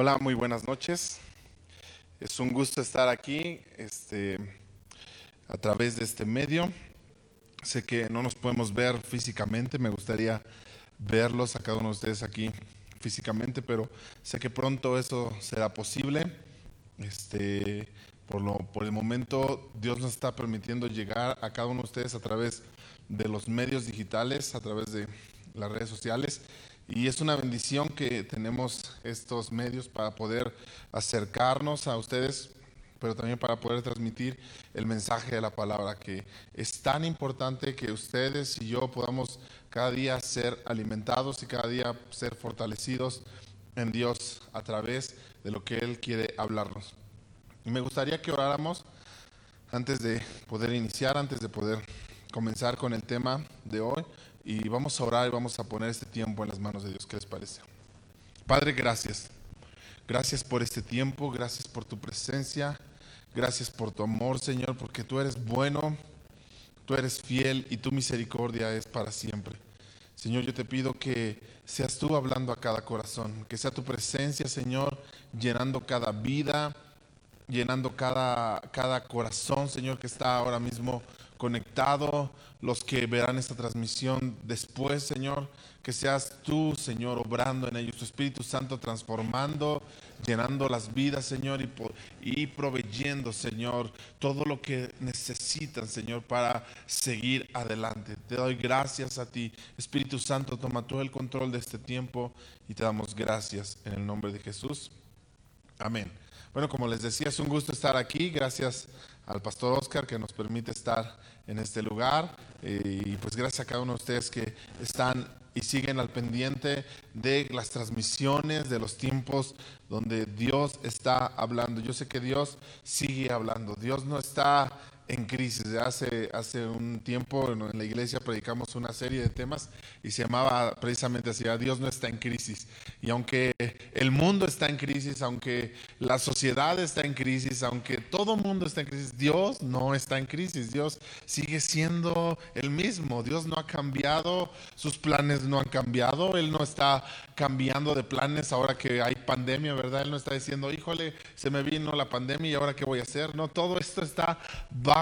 Hola, muy buenas noches. Es un gusto estar aquí este, a través de este medio. Sé que no nos podemos ver físicamente, me gustaría verlos a cada uno de ustedes aquí físicamente, pero sé que pronto eso será posible. Este, por, lo, por el momento, Dios nos está permitiendo llegar a cada uno de ustedes a través de los medios digitales, a través de las redes sociales. Y es una bendición que tenemos estos medios para poder acercarnos a ustedes, pero también para poder transmitir el mensaje de la palabra, que es tan importante que ustedes y yo podamos cada día ser alimentados y cada día ser fortalecidos en Dios a través de lo que Él quiere hablarnos. Y me gustaría que oráramos antes de poder iniciar, antes de poder comenzar con el tema de hoy y vamos a orar y vamos a poner este tiempo en las manos de Dios. ¿Qué les parece? Padre, gracias. Gracias por este tiempo, gracias por tu presencia, gracias por tu amor, Señor, porque tú eres bueno, tú eres fiel y tu misericordia es para siempre. Señor, yo te pido que seas tú hablando a cada corazón, que sea tu presencia, Señor, llenando cada vida, llenando cada, cada corazón, Señor, que está ahora mismo conectado, los que verán esta transmisión después, Señor, que seas tú, Señor, obrando en ellos, tu Espíritu Santo transformando, llenando las vidas, Señor, y, y proveyendo, Señor, todo lo que necesitan, Señor, para seguir adelante. Te doy gracias a ti, Espíritu Santo, toma todo el control de este tiempo y te damos gracias en el nombre de Jesús. Amén. Bueno, como les decía, es un gusto estar aquí. Gracias al pastor Oscar que nos permite estar en este lugar eh, y pues gracias a cada uno de ustedes que están y siguen al pendiente de las transmisiones, de los tiempos donde Dios está hablando. Yo sé que Dios sigue hablando. Dios no está en crisis. Hace, hace un tiempo en la iglesia predicamos una serie de temas y se llamaba precisamente así, Dios no está en crisis. Y aunque el mundo está en crisis, aunque la sociedad está en crisis, aunque todo mundo está en crisis, Dios no está en crisis. Dios sigue siendo el mismo. Dios no ha cambiado, sus planes no han cambiado. Él no está cambiando de planes ahora que hay pandemia, ¿verdad? Él no está diciendo, híjole, se me vino la pandemia y ahora qué voy a hacer. No, todo esto está bajo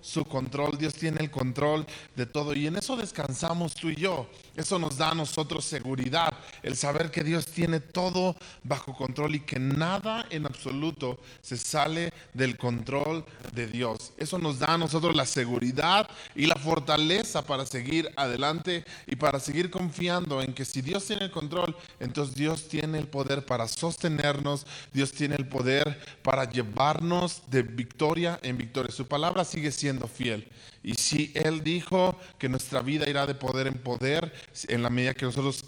su control. Dios tiene el control de todo y en eso descansamos tú y yo. Eso nos da a nosotros seguridad, el saber que Dios tiene todo bajo control y que nada en absoluto se sale del control de Dios. Eso nos da a nosotros la seguridad y la fortaleza para seguir adelante y para seguir confiando en que si Dios tiene el control, entonces Dios tiene el poder para sostenernos, Dios tiene el poder para llevarnos de victoria en victoria. Su palabra sigue siendo fiel. Y si Él dijo que nuestra vida irá de poder en poder, en la medida que nosotros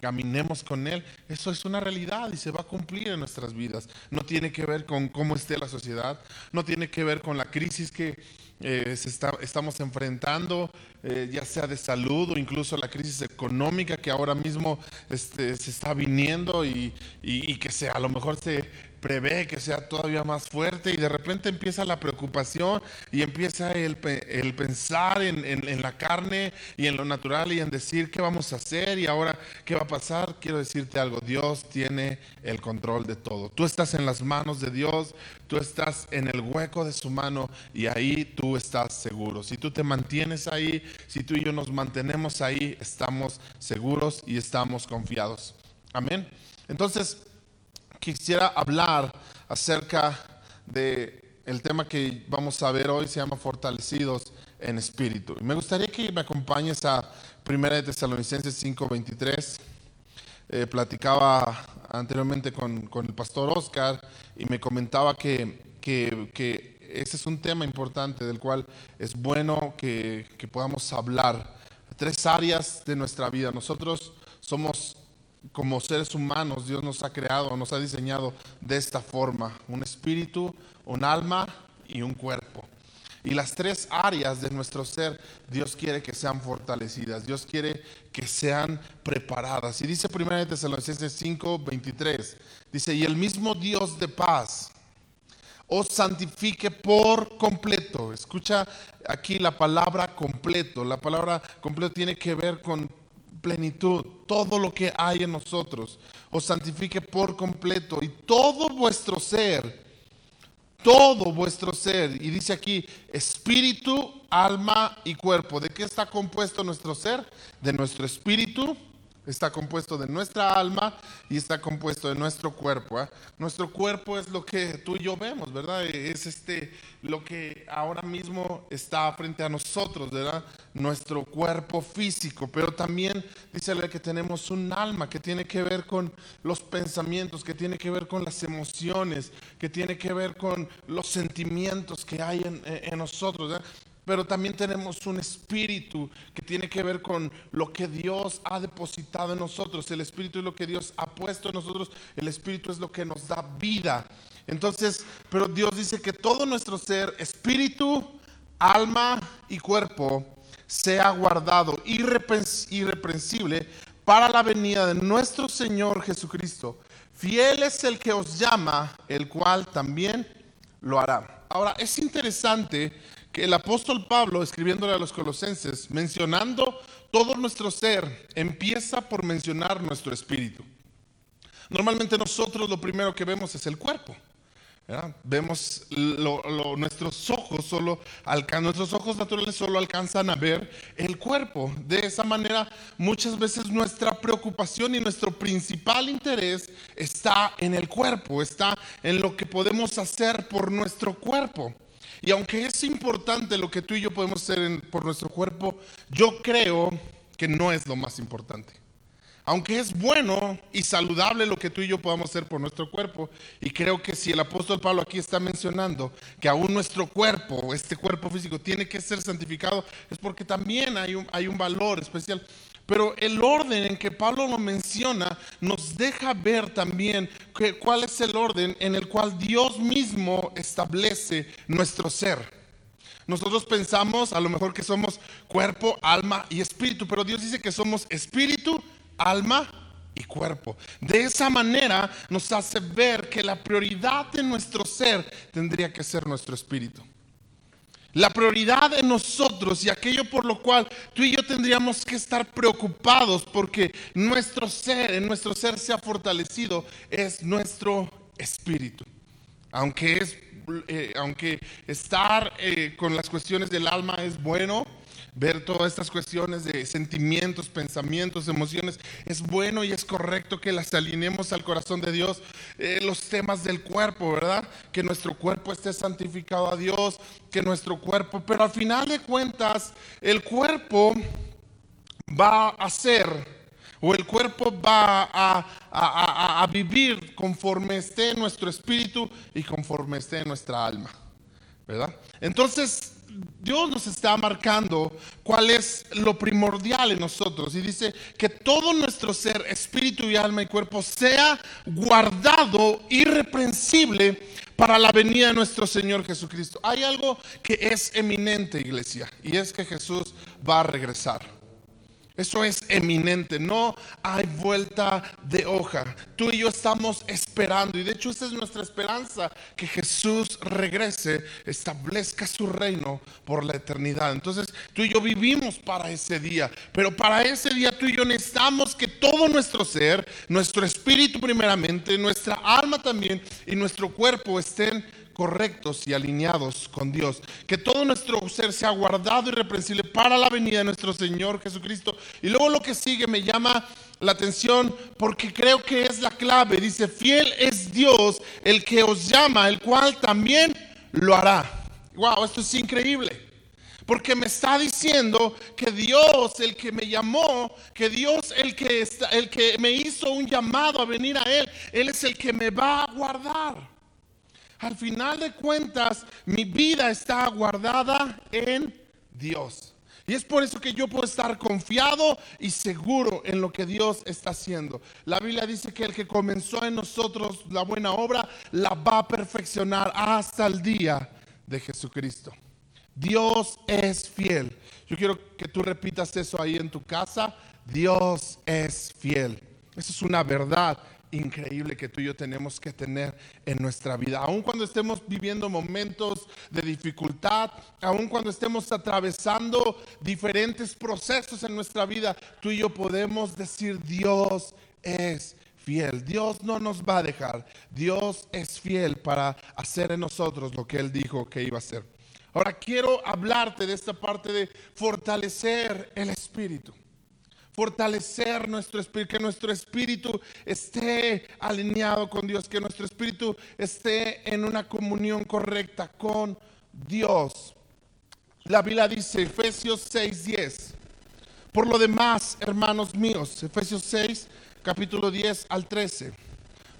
caminemos con Él, eso es una realidad y se va a cumplir en nuestras vidas. No tiene que ver con cómo esté la sociedad, no tiene que ver con la crisis que eh, estamos enfrentando, eh, ya sea de salud o incluso la crisis económica que ahora mismo este, se está viniendo y, y que se, a lo mejor se prevé que sea todavía más fuerte y de repente empieza la preocupación y empieza el, el pensar en, en, la carne y en lo natural y en decir qué vamos a hacer y ahora qué va a pasar. Quiero decirte algo, Dios tiene el control de todo. Tú estás en las manos de Dios, tú estás en el hueco de su mano y ahí tú estás seguro. Si tú te mantienes ahí, si tú y yo nos mantenemos ahí, estamos seguros y estamos confiados. Amén. Entonces, quisiera hablar acerca de el tema que vamos a ver hoy se llama fortalecidos en espíritu. Y me gustaría que me acompañes a 1 de Tesalonicenses 5:23. Eh, platicaba anteriormente con, el pastor Oscar y me comentaba que, que, ese es un tema importante del cual es bueno que, que podamos hablar. Tres áreas de nuestra vida. Nosotros somos como seres humanos, Dios nos ha creado, nos ha diseñado de esta forma, un espíritu, un alma y un cuerpo. Y las tres áreas de nuestro ser, Dios quiere que sean fortalecidas, Dios quiere que sean preparadas. Y dice 1 Tesalonicenses 5, 23, dice, y el mismo Dios de paz os santifique por completo. Escucha aquí la palabra completo. La palabra completo tiene que ver con plenitud, todo lo que hay en nosotros. os santifique por completo y todo vuestro ser, todo vuestro ser, y dice aquí, espíritu, alma y cuerpo. ¿De qué está compuesto nuestro ser? De nuestro espíritu, Está compuesto de nuestra alma y está compuesto de nuestro cuerpo. ¿ah? Nuestro cuerpo es lo que tú y yo vemos, ¿verdad? Es este lo que ahora mismo está frente a nosotros, ¿verdad? Nuestro cuerpo físico, pero también dice que tenemos un alma que tiene que ver con los pensamientos, que tiene que ver con las emociones, que tiene que ver con los sentimientos que hay en, en nosotros. ¿verdad? Pero también tenemos un espíritu que tiene que ver con lo que Dios ha depositado en nosotros. El espíritu es lo que Dios ha puesto en nosotros, el espíritu es lo que nos da vida. Entonces, pero Dios dice que todo nuestro ser, espíritu, alma y cuerpo, sea guardado irreprensible para la venida de nuestro Señor Jesucristo. Fiel es el que os llama, el cual también lo hará. Ahora, es interesante el apóstol Pablo, escribiéndole a los colosenses, mencionando todo nuestro ser, empieza por mencionar nuestro espíritu. Normalmente nosotros lo primero que vemos es el cuerpo. Vemos nuestros ojos solo nuestros ojos naturales solo alcanzan a ver el cuerpo. De esa manera, muchas veces nuestra preocupación y nuestro principal interés está en el cuerpo, está en lo que podemos hacer por nuestro cuerpo. Y aunque es importante lo que tú y yo podemos hacer por nuestro cuerpo, yo creo que no es lo más importante. Aunque es bueno y saludable lo que tú y yo podamos hacer por nuestro cuerpo, y creo que si el apóstol Pablo aquí está mencionando que aún nuestro cuerpo, este cuerpo físico, tiene que ser santificado, es porque también hay un, valor especial. Pero el orden en que Pablo lo menciona nos deja ver también cuál es el orden en el cual Dios mismo establece nuestro ser. Nosotros pensamos a lo mejor que somos cuerpo, alma y espíritu, pero Dios dice que somos espíritu, alma y cuerpo. De esa manera nos hace ver que la prioridad de nuestro ser tendría que ser nuestro espíritu. La prioridad de nosotros y aquello por lo cual tú y yo tendríamos que estar preocupados porque nuestro ser, en nuestro ser se ha fortalecido, es nuestro espíritu. Aunque es, eh, aunque estar eh, con las cuestiones del alma es bueno, ver todas estas cuestiones de sentimientos, pensamientos, emociones. Es bueno y es correcto que las alineemos al corazón de Dios. Eh, los temas del cuerpo, ¿verdad? Que nuestro cuerpo esté santificado a Dios, que nuestro cuerpo, pero al final de cuentas, el cuerpo va a ser o el cuerpo va a, a, vivir conforme esté nuestro espíritu y conforme esté nuestra alma. ¿Verdad? Entonces, Dios nos está marcando cuál es lo primordial en nosotros y dice que todo nuestro ser, espíritu y alma y cuerpo sea guardado irreprensible para la venida de nuestro Señor Jesucristo. Hay algo que es eminente, iglesia, y es que Jesús va a regresar. Eso es eminente, no hay vuelta de hoja. Tú y yo estamos esperando, y de hecho esa es nuestra esperanza, que Jesús regrese, establezca su reino por la eternidad. Entonces tú y yo vivimos para ese día, pero para ese día tú y yo necesitamos que todo nuestro ser, nuestro espíritu primeramente, nuestra alma también y nuestro cuerpo estén correctos y alineados con Dios. Que todo nuestro ser sea guardado y reprensible para la venida de nuestro Señor Jesucristo. Y luego lo que sigue me llama la atención porque creo que es la clave. Dice, fiel es Dios el que os llama, el cual también lo hará. Wow, esto es increíble. Porque me está diciendo que Dios, el que me llamó, que Dios, el que, está, el que me hizo un llamado a venir a Él, Él es el que me va a guardar. Al final de cuentas, mi vida está guardada en Dios. Y es por eso que yo puedo estar confiado y seguro en lo que Dios está haciendo. La Biblia dice que el que comenzó en nosotros la buena obra la va a perfeccionar hasta el día de Jesucristo. Dios es fiel. Yo quiero que tú repitas eso ahí en tu casa. Dios es fiel. Eso es una verdad increíble que tú y yo tenemos que tener en nuestra vida. Aun cuando estemos viviendo momentos de dificultad, aun cuando estemos atravesando diferentes procesos en nuestra vida, tú y yo podemos decir Dios es fiel. Dios no nos va a dejar. Dios es fiel para hacer en nosotros lo que Él dijo que iba a hacer. Ahora quiero hablarte de esta parte de fortalecer el espíritu. Fortalecer nuestro espíritu, que nuestro espíritu esté alineado con Dios, que nuestro espíritu esté en una comunión correcta con Dios. La Biblia dice, Efesios 6:10. Por lo demás, hermanos míos, Efesios 6, capítulo 10 al 13.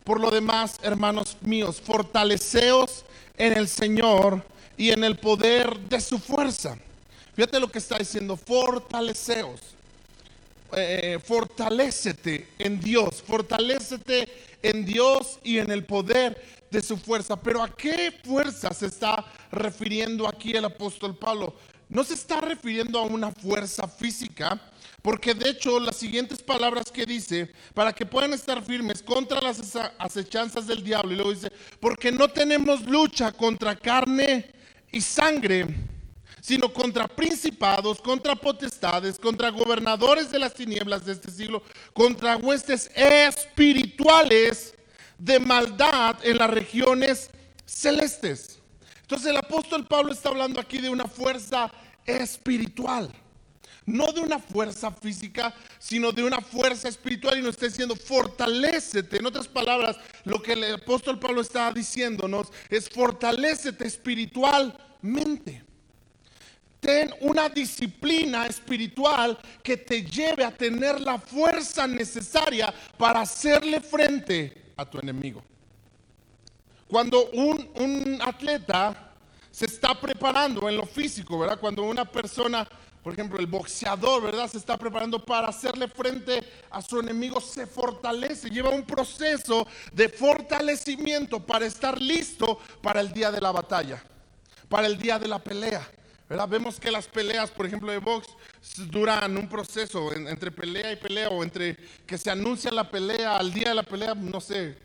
Por lo demás, hermanos míos, fortaleceos en el Señor y en el poder de su fuerza. Fíjate lo que está diciendo, fortaleceos. Eh, en Dios, fortalecete en Dios y en el poder de su fuerza. Pero ¿a qué fuerza se está refiriendo aquí el apóstol Pablo? No se está refiriendo a una fuerza física, porque de hecho las siguientes palabras que dice, para que puedan estar firmes contra las acechanzas del diablo, y luego dice, porque no tenemos lucha contra carne y sangre, sino contra principados, contra potestades, contra gobernadores de las tinieblas de este siglo, contra huestes espirituales de maldad en las regiones celestes. Entonces el apóstol Pablo está hablando aquí de una fuerza espiritual. No de una fuerza física, sino de una fuerza espiritual y nos está diciendo, fortalecete. En otras palabras, lo que el apóstol Pablo está diciéndonos es fortalecete espiritualmente. Ten una disciplina espiritual que te lleve a tener la fuerza necesaria para hacerle frente a tu enemigo. Cuando un, atleta se está preparando en lo físico, ¿verdad? Cuando una persona, por ejemplo, el boxeador, ¿verdad? Se está preparando para hacerle frente a su enemigo, se fortalece, lleva un proceso de fortalecimiento para estar listo para el día de la batalla, para el día de la pelea. ¿Verdad? Vemos que las peleas, por ejemplo, de box duran un proceso entre pelea y pelea o entre que se anuncia la pelea al día de la pelea, no sé,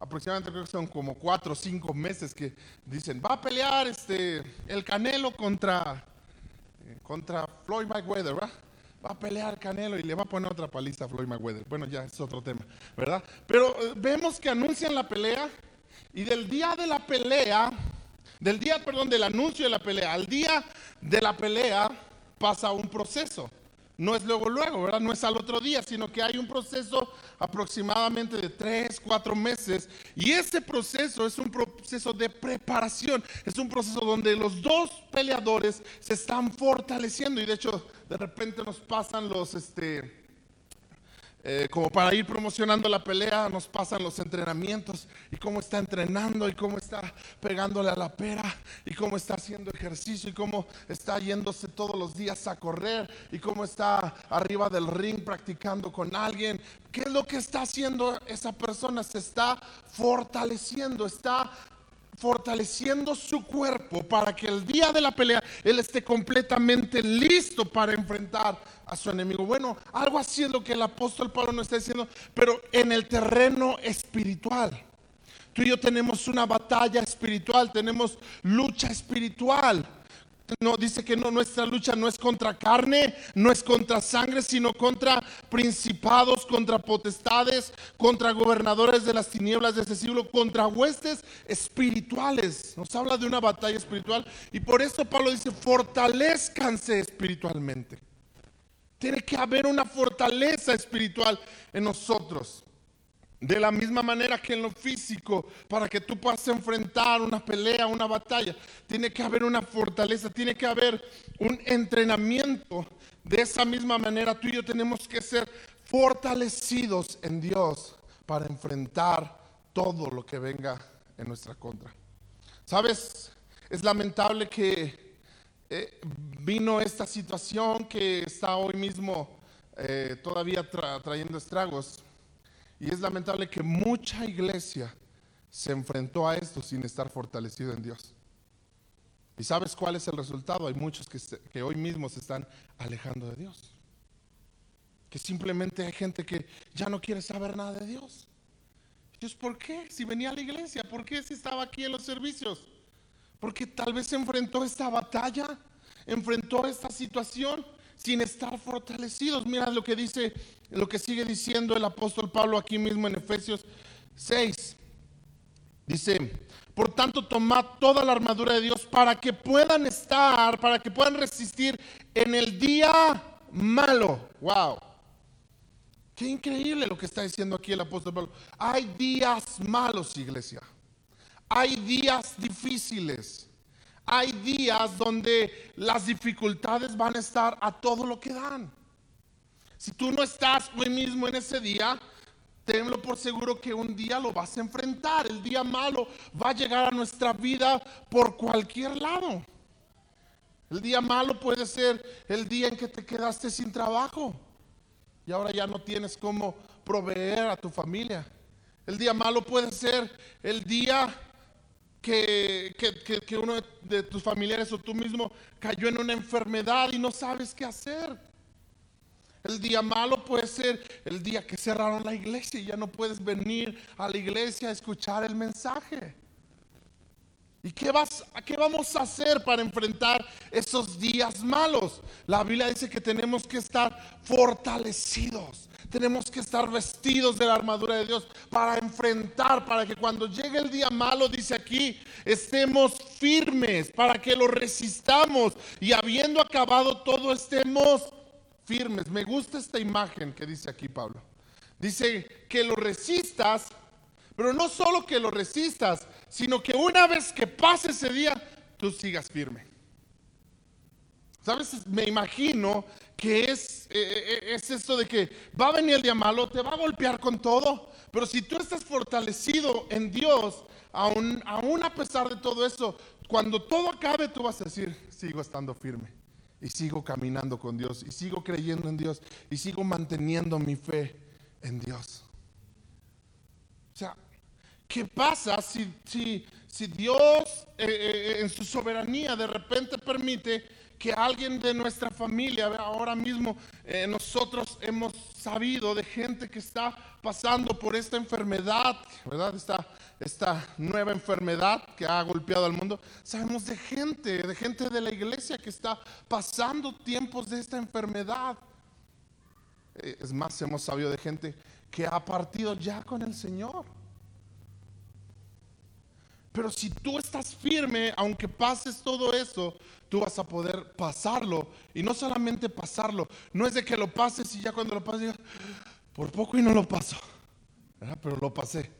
aproximadamente creo que son como cuatro o cinco meses que dicen, va a pelear este, el Canelo contra, eh, contra Floyd Mayweather, ¿verdad? Va a pelear Canelo y le va a poner otra paliza a Floyd Mayweather. Bueno, ya es otro tema, ¿verdad? Pero eh, vemos que anuncian la pelea y del día de la pelea, del día, perdón, del anuncio de la pelea, al día de la pelea pasa un proceso no es luego, luego, ¿verdad? No es al otro día, sino que hay un proceso aproximadamente de tres, cuatro meses. Y ese proceso es un proceso de preparación, es un proceso donde los dos peleadores se están fortaleciendo y de hecho de repente nos pasan los, este, eh, como para ir promocionando la pelea, nos pasan los entrenamientos y cómo está entrenando y cómo está pegándole a la pera y cómo está haciendo ejercicio y cómo está yéndose todos los días a correr y cómo está arriba del ring practicando con alguien. ¿Qué es lo que está haciendo esa persona? Se está fortaleciendo, está fortaleciendo su cuerpo para que el día de la pelea él esté completamente listo para enfrentar a su enemigo. Bueno, algo así es lo que el apóstol Pablo nos está diciendo, pero en el terreno espiritual. Tú y yo tenemos una batalla espiritual, tenemos lucha espiritual. No, dice que no, nuestra lucha no es contra carne, no es contra sangre, sino contra principados, contra potestades, contra gobernadores de las tinieblas de ese siglo, contra huestes espirituales. Nos habla de una batalla espiritual y por eso Pablo dice, fortalezcanse espiritualmente. Tiene que haber una fortaleza espiritual en nosotros. De la misma manera que en lo físico, para que tú puedas enfrentar una pelea, una batalla, tiene que haber una fortaleza, tiene que haber un entrenamiento. De esa misma manera tú y yo tenemos que ser fortalecidos en Dios para enfrentar todo lo que venga en nuestra contra. ¿Sabes? Es lamentable que eh, vino esta situación que está hoy mismo eh, todavía trayendo estragos y es lamentable que mucha iglesia se enfrentó a esto sin estar fortalecido en Dios. ¿Y sabes cuál es el resultado? Hay muchos que, hoy mismo se están alejando de Dios. Que simplemente hay gente que ya no quiere saber nada de Dios. Dios, ¿por qué? Si venía a la iglesia, ¿por qué si estaba aquí en los servicios? Porque tal vez se enfrentó esta batalla, enfrentó esta situación sin estar fortalecidos. Mira lo que dice lo que sigue diciendo el apóstol Pablo aquí mismo en Efesios 6. Dice, por tanto, tomad toda la armadura de Dios para que puedan estar, para que puedan resistir en el día malo. Wow. Qué increíble lo que está diciendo aquí el apóstol Pablo. Hay días malos, iglesia. Hay días difíciles. Hay días donde las dificultades van a estar a todo lo que dan. Si tú no estás hoy mismo en ese día, tenlo por seguro que un día lo vas a enfrentar. El día malo va a llegar a nuestra vida por cualquier lado. El día malo puede ser el día en que te quedaste sin trabajo y ahora ya no tienes cómo proveer a tu familia. El día malo puede ser el día que, que, uno de tus familiares o tú mismo cayó en una enfermedad y no sabes qué hacer. El día malo puede ser el día que cerraron la iglesia y ya no puedes venir a la iglesia a escuchar el mensaje. ¿Y qué, vas, qué vamos a hacer para enfrentar esos días malos? La Biblia dice que tenemos que estar fortalecidos, tenemos que estar vestidos de la armadura de Dios para enfrentar, para que cuando llegue el día malo, dice aquí, estemos firmes, para que lo resistamos y habiendo acabado todo, estemos firmes. Me gusta esta imagen que dice aquí Pablo. Dice que lo resistas, pero no solo que lo resistas, sino que una vez que pase ese día, tú sigas firme. ¿Sabes? Me imagino que es, eh, eh, eh, es esto de que va a venir el día malo, te va a golpear con todo, pero si tú estás fortalecido en Dios, aún, aún a pesar de todo eso, cuando todo acabe, tú vas a decir, sigo estando firme y sigo caminando con Dios y sigo creyendo en Dios y sigo manteniendo mi fe en Dios. O sea, ¿Qué pasa si, si, si Dios eh, eh, en su soberanía de repente permite que alguien de nuestra familia, ahora mismo eh, nosotros hemos sabido de gente que está pasando por esta enfermedad, ¿verdad? Esta, esta nueva enfermedad que ha golpeado al mundo. Sabemos de gente, de gente de la iglesia que está pasando tiempos de esta enfermedad. Es más, hemos sabido de gente que ha partido ya con el Señor. Pero si tú estás firme, aunque pases todo eso, tú vas a poder pasarlo. Y no solamente pasarlo, no es de que lo pases y ya cuando lo pases digas, por poco y no lo paso. Pero lo pasé.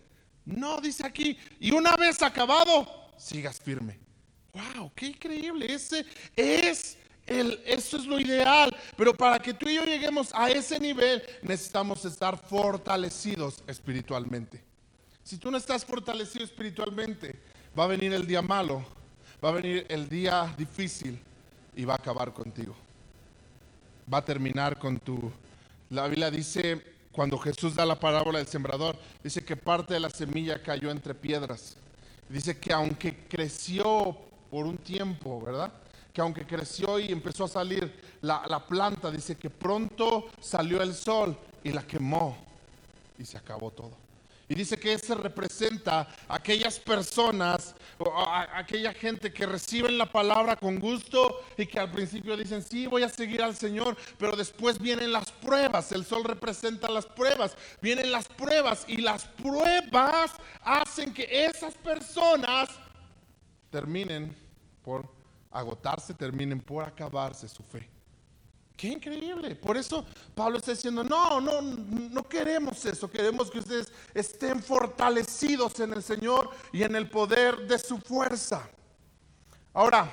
No, dice aquí, y una vez acabado, sigas firme. ¡Wow! ¡Qué increíble! Ese es eso es lo ideal. Pero para que tú y yo lleguemos a ese nivel, necesitamos estar fortalecidos espiritualmente. Si tú no estás fortalecido espiritualmente, va a venir el día malo, va a venir el día difícil y va a acabar contigo. Va a terminar con tu... La Biblia dice, cuando Jesús da la parábola del sembrador, dice que parte de la semilla cayó entre piedras. Dice que aunque creció por un tiempo, ¿verdad? Que aunque creció y empezó a salir la, la planta, dice que pronto salió el sol y la quemó y se acabó todo. Y dice que ese representa a aquellas personas, a aquella gente que reciben la palabra con gusto y que al principio dicen, sí, voy a seguir al Señor, pero después vienen las pruebas. El sol representa las pruebas. Vienen las pruebas y las pruebas hacen que esas personas terminen por agotarse, terminen por acabarse su fe. Qué increíble. Por eso Pablo está diciendo, no, no, no queremos eso. Queremos que ustedes estén fortalecidos en el Señor y en el poder de su fuerza. Ahora,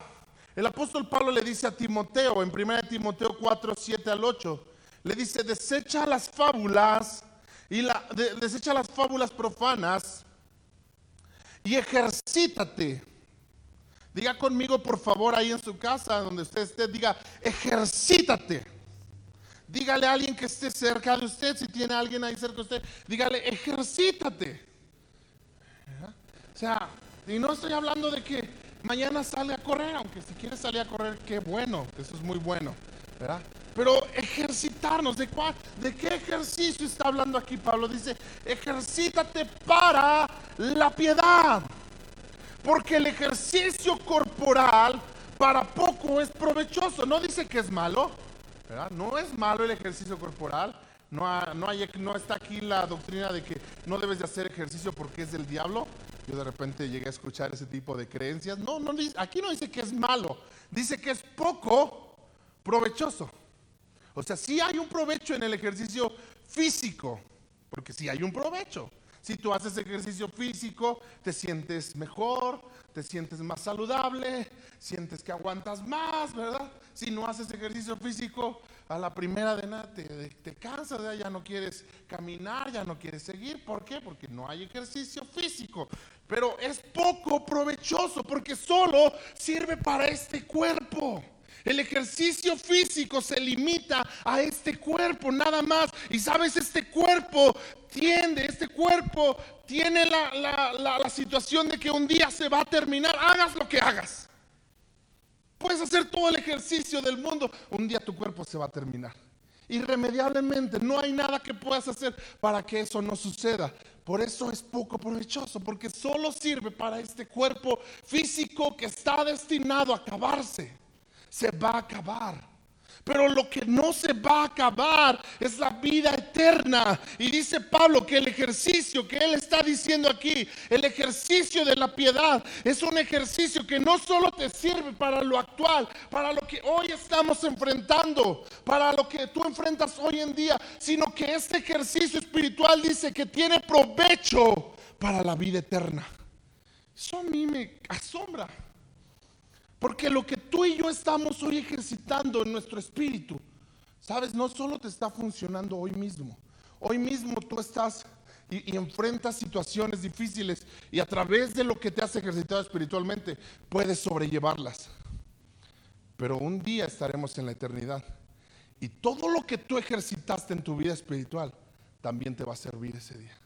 el apóstol Pablo le dice a Timoteo, en 1 Timoteo 4, 7 al 8, le dice, desecha las fábulas y la, desecha las fábulas profanas y ejercítate Diga conmigo, por favor, ahí en su casa, donde usted esté, diga, ejercítate. Dígale a alguien que esté cerca de usted, si tiene alguien ahí cerca de usted, dígale, ejercítate. O sea, y no estoy hablando de que mañana sale a correr, aunque si quiere salir a correr, qué bueno, eso es muy bueno, ¿verdad? Pero ejercitarnos, ¿de, cuál, ¿de qué ejercicio está hablando aquí Pablo? Dice, ejercítate para la piedad. Porque el ejercicio corporal para poco es provechoso. No dice que es malo, ¿verdad? No es malo el ejercicio corporal, No, no, está aquí la doctrina de que no debes de hacer ejercicio porque es del diablo. Yo de repente llegué a escuchar ese tipo de creencias. No, no aquí no dice que es malo, dice que es poco provechoso. O sea, sí hay un provecho en el ejercicio físico, porque sí hay un provecho. Si tú haces ejercicio físico, te sientes mejor, te sientes más saludable, sientes que aguantas más, ¿verdad? Si no haces ejercicio físico, a la primera de nada te, te cansas, ya no quieres caminar, ya no quieres seguir. ¿Por qué? Porque no hay ejercicio físico. Pero es poco provechoso porque solo sirve para este cuerpo. El ejercicio físico se limita a este cuerpo, nada más. Y sabes, este cuerpo tiende, este cuerpo tiene la, situación de que un día se va a terminar, hagas lo que hagas. Puedes hacer todo el ejercicio del mundo, un día tu cuerpo se va a terminar. Irremediablemente, no hay nada que puedas hacer para que eso no suceda. Por eso es poco provechoso, porque solo sirve para este cuerpo físico que está destinado a acabarse se va a acabar. Pero lo que no se va a acabar es la vida eterna. Y dice Pablo que el ejercicio que él está diciendo aquí, el ejercicio de la piedad, es un ejercicio que no solo te sirve para lo actual, para lo que hoy estamos enfrentando, para lo que tú enfrentas hoy en día, sino que este ejercicio espiritual dice que tiene provecho para la vida eterna. Eso a mí me asombra. Porque lo que tú y yo estamos hoy ejercitando en nuestro espíritu, sabes, no solo te está funcionando hoy mismo. Hoy mismo tú estás y, enfrentas situaciones difíciles y a través de lo que te has ejercitado espiritualmente puedes sobrellevarlas. Pero un día estaremos en la eternidad y todo lo que tú ejercitaste en tu vida espiritual también te va a servir ese día.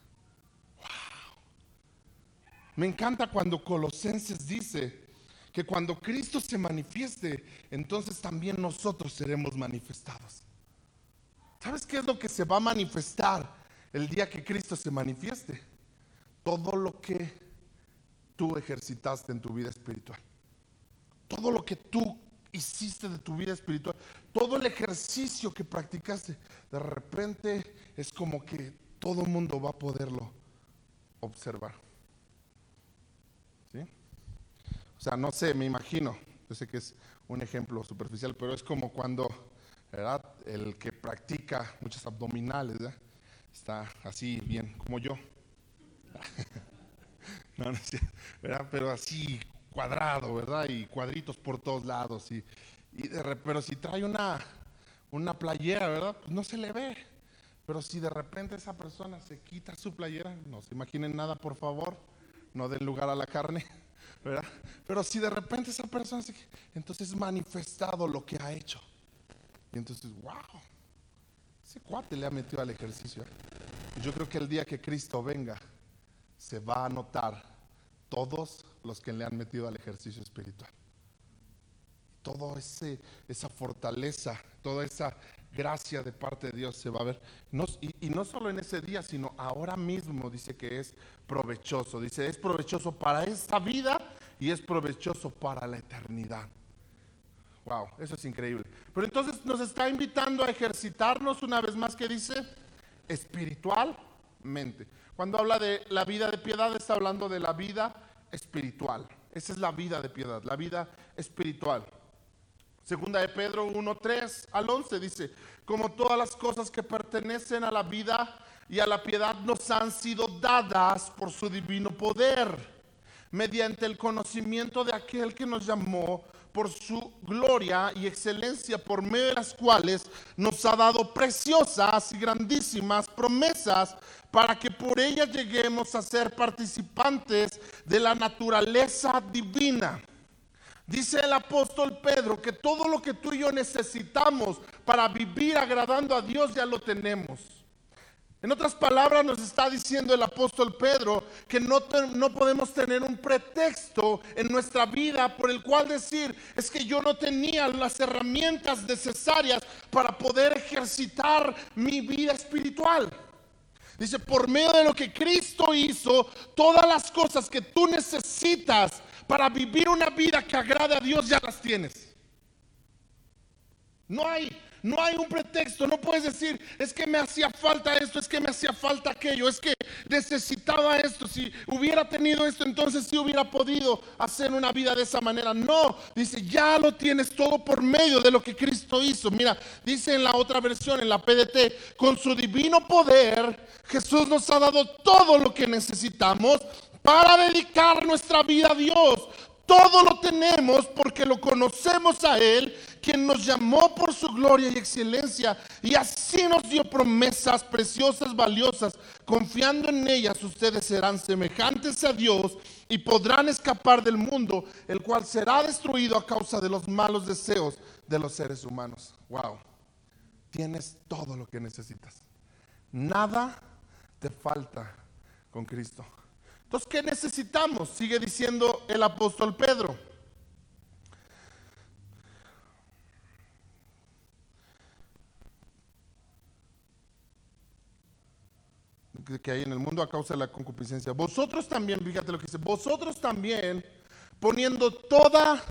Wow. Me encanta cuando Colosenses dice que cuando Cristo se manifieste, entonces también nosotros seremos manifestados. ¿Sabes qué es lo que se va a manifestar el día que Cristo se manifieste? Todo lo que tú ejercitaste en tu vida espiritual. Todo lo que tú hiciste de tu vida espiritual. Todo el ejercicio que practicaste. De repente es como que todo el mundo va a poderlo observar. O sea, no sé, me imagino, yo sé que es un ejemplo superficial, pero es como cuando ¿verdad? el que practica muchas abdominales está así bien, como yo. no, no ¿verdad? Pero así cuadrado, ¿verdad? Y cuadritos por todos lados. Y, pero si trae una, una playera, ¿verdad? Pues no se le ve. Pero si de repente esa persona se quita su playera, no se imaginen nada, por favor, no den lugar a la carne. Pero si de repente esa persona, se, entonces es manifestado lo que ha hecho. Y entonces, wow, ese cuate le ha metido al ejercicio. Yo creo que el día que Cristo venga, se va a notar todos los que le han metido al ejercicio espiritual. Ese, esa fortaleza, toda esa gracia de parte de Dios se va a ver. y, no solo en ese día, sino ahora mismo dice que es provechoso. Dice, es provechoso para esta vida y es provechoso para la eternidad. Wow, eso es increíble. Pero entonces nos está invitando a ejercitarnos una vez más que dice espiritualmente. Cuando habla de la vida de piedad, está hablando de la vida espiritual. Esa es la vida de piedad, la vida espiritual. Segunda de Pedro 1, 3 al 11 dice, como todas las cosas que pertenecen a la vida y a la piedad nos han sido dadas por su divino poder, mediante el conocimiento de aquel que nos llamó por su gloria y excelencia, por medio de las cuales nos ha dado preciosas y grandísimas promesas para que por ellas lleguemos a ser participantes de la naturaleza divina Dice el apóstol Pedro que todo lo que tú y yo necesitamos para vivir agradando a Dios ya lo tenemos. En otras palabras nos está diciendo el apóstol Pedro que no, no, podemos tener un pretexto en nuestra vida por el cual decir es que yo no tenía las herramientas necesarias para poder ejercitar mi vida espiritual. Dice, por medio de lo que Cristo hizo, todas las cosas que tú necesitas para vivir una vida que agrade a Dios ya las tienes. No hay, No hay un pretexto, no puedes decir, es que me hacía falta esto, es que me hacía falta aquello, es que necesitaba esto, si hubiera tenido esto, entonces sí hubiera podido hacer una vida de esa manera. No, dice, ya lo tienes todo por medio de lo que Cristo hizo. Mira, dice en la otra versión, en la PDT, con su divino poder, Jesús nos ha dado todo lo que necesitamos para dedicar nuestra vida a Dios. Todo lo tenemos porque lo conocemos a Él, quien nos llamó por su gloria y excelencia, y así nos dio promesas preciosas, valiosas. Confiando en ellas, ustedes serán semejantes a Dios y podrán escapar del mundo, el cual será destruido a causa de los malos deseos de los seres humanos. Wow, tienes todo lo que necesitas. Nada te falta con Cristo. Entonces, ¿qué necesitamos? Sigue diciendo el apóstol Pedro. que hay en el mundo a causa de la concupiscencia. Vosotros también, fíjate lo que dice, vosotros también poniendo toda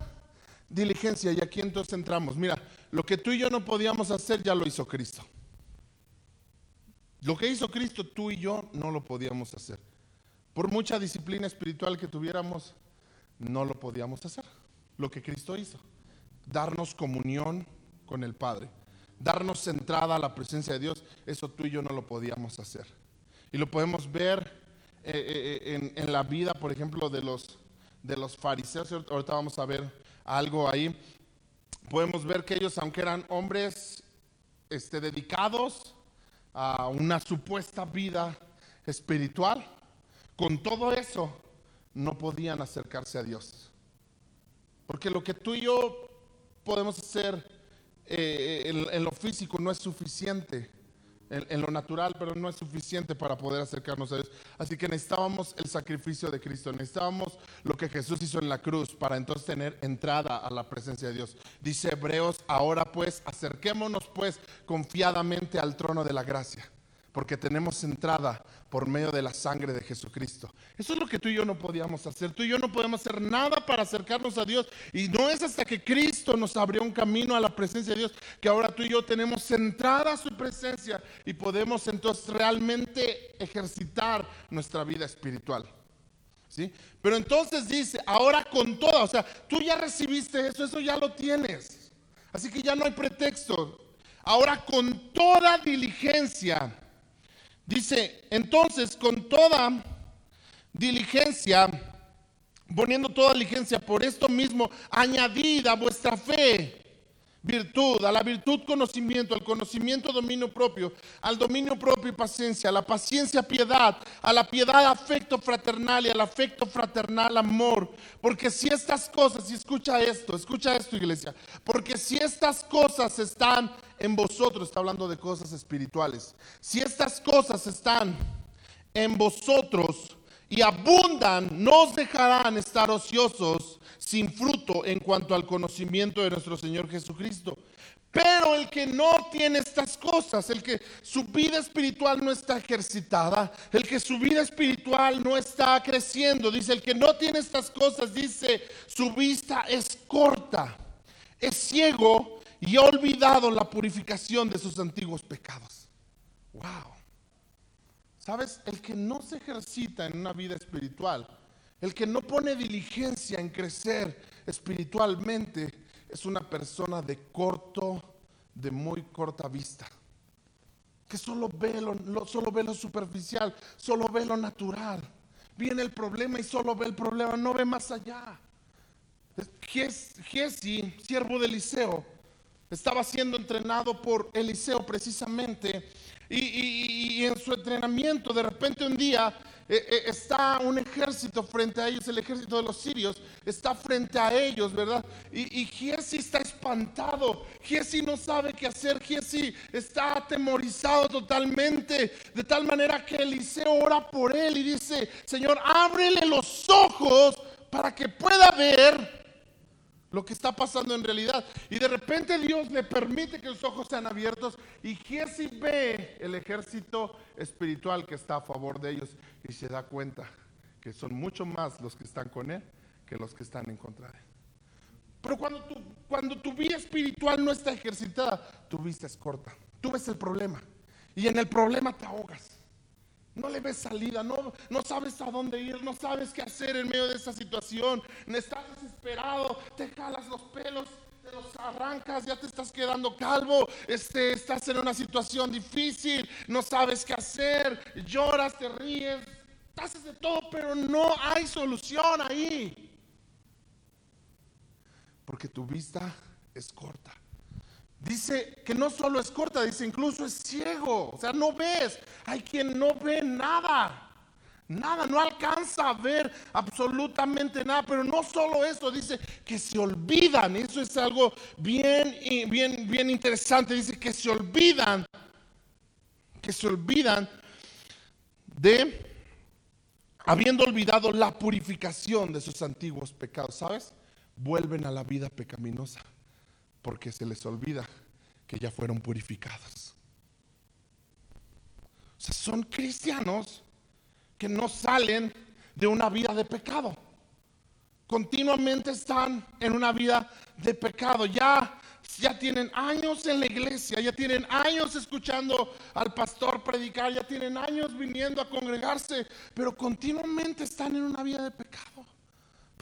diligencia, y aquí entonces entramos, mira, lo que tú y yo no podíamos hacer ya lo hizo Cristo. Lo que hizo Cristo, tú y yo no lo podíamos hacer. Por mucha disciplina espiritual que tuviéramos, no lo podíamos hacer. Lo que Cristo hizo, darnos comunión con el Padre, darnos entrada a la presencia de Dios, eso tú y yo no lo podíamos hacer. Y lo podemos ver eh, eh, en, la vida, por ejemplo, de los, de los fariseos. Ahorita vamos a ver algo ahí. Podemos ver que ellos, aunque eran hombres este, dedicados a una supuesta vida espiritual, con todo eso no podían acercarse a Dios. Porque lo que tú y yo podemos hacer eh, en, lo físico no es suficiente, en, lo natural, pero no es suficiente para poder acercarnos a Dios. Así que necesitábamos el sacrificio de Cristo, necesitábamos lo que Jesús hizo en la cruz para entonces tener entrada a la presencia de Dios. Dice Hebreos, ahora pues acerquémonos pues confiadamente al trono de la gracia porque tenemos entrada por medio de la sangre de Jesucristo. Eso es lo que tú y yo no podíamos hacer. Tú y yo no podemos hacer nada para acercarnos a Dios. Y no es hasta que Cristo nos abrió un camino a la presencia de Dios que ahora tú y yo tenemos entrada a su presencia y podemos entonces realmente ejercitar nuestra vida espiritual. ¿Sí? Pero entonces dice, ahora con toda, o sea, tú ya recibiste eso, eso ya lo tienes. Así que ya no hay pretexto. Ahora con toda diligencia Dice, entonces con toda diligencia, poniendo toda diligencia, por esto mismo, añadida a vuestra fe virtud, a la virtud conocimiento, al conocimiento dominio propio, al dominio propio y paciencia, a la paciencia piedad, a la piedad afecto fraternal y al afecto fraternal amor. Porque si estas cosas, y escucha esto, escucha esto iglesia, porque si estas cosas están en vosotros, está hablando de cosas espirituales, si estas cosas están en vosotros y abundan, no os dejarán estar ociosos sin fruto en cuanto al conocimiento de nuestro Señor Jesucristo. Pero el que no tiene estas cosas, el que su vida espiritual no está ejercitada, el que su vida espiritual no está creciendo, dice, el que no tiene estas cosas, dice, su vista es corta, es ciego y ha olvidado la purificación de sus antiguos pecados. Wow. ¿Sabes? El que no se ejercita en una vida espiritual, el que no pone diligencia en crecer espiritualmente es una persona de corto, de muy corta vista. Que solo ve lo, solo ve lo superficial, solo ve lo natural. Viene el problema y solo ve el problema, no ve más allá. Giesi, siervo de Eliseo, estaba siendo entrenado por Eliseo precisamente. y en su entrenamiento, de repente un día eh, eh, está un ejército frente a ellos, el ejército de los sirios está frente a ellos, ¿verdad? Y, y Giesi está espantado, Giesi no sabe qué hacer, Giesi está atemorizado totalmente, de tal manera que Eliseo ora por él y dice, Señor, ábrele los ojos para que pueda ver lo que está pasando en realidad. Y de repente Dios le permite que los ojos sean abiertos y Giesi ve el ejército espiritual que está a favor de ellos y se da cuenta que son mucho más los que están con él que los que están en contra de él. Pero cuando tú, cuando tu vida espiritual no está ejercitada, tu vista es corta. Tú ves el problema y en el problema te ahogas. No le ves salida, no, no sabes a dónde ir, no sabes qué hacer en medio de esa situación. Estás desesperado, te jalas los pelos, te los arrancas, ya te estás quedando calvo, este, estás en una situación difícil, no sabes qué hacer, lloras, te ríes, haces de todo, pero no hay solución ahí. Porque tu vista es corta. Dice que no solo es corta, dice incluso es ciego. O sea, no ves. Hay quien no ve nada. Nada, no alcanza a ver absolutamente nada. Pero no solo eso, dice que se olvidan. Eso es algo bien, bien, bien interesante. Dice que se olvidan. Que se olvidan de habiendo olvidado la purificación de sus antiguos pecados. ¿Sabes? Vuelven a la vida pecaminosa porque se les olvida que ya fueron purificados. O sea, son cristianos que no salen de una vida de pecado. Continuamente están en una vida de pecado. Ya, ya tienen años en la iglesia, ya tienen años escuchando al pastor predicar, ya tienen años viniendo a congregarse, pero continuamente están en una vida de pecado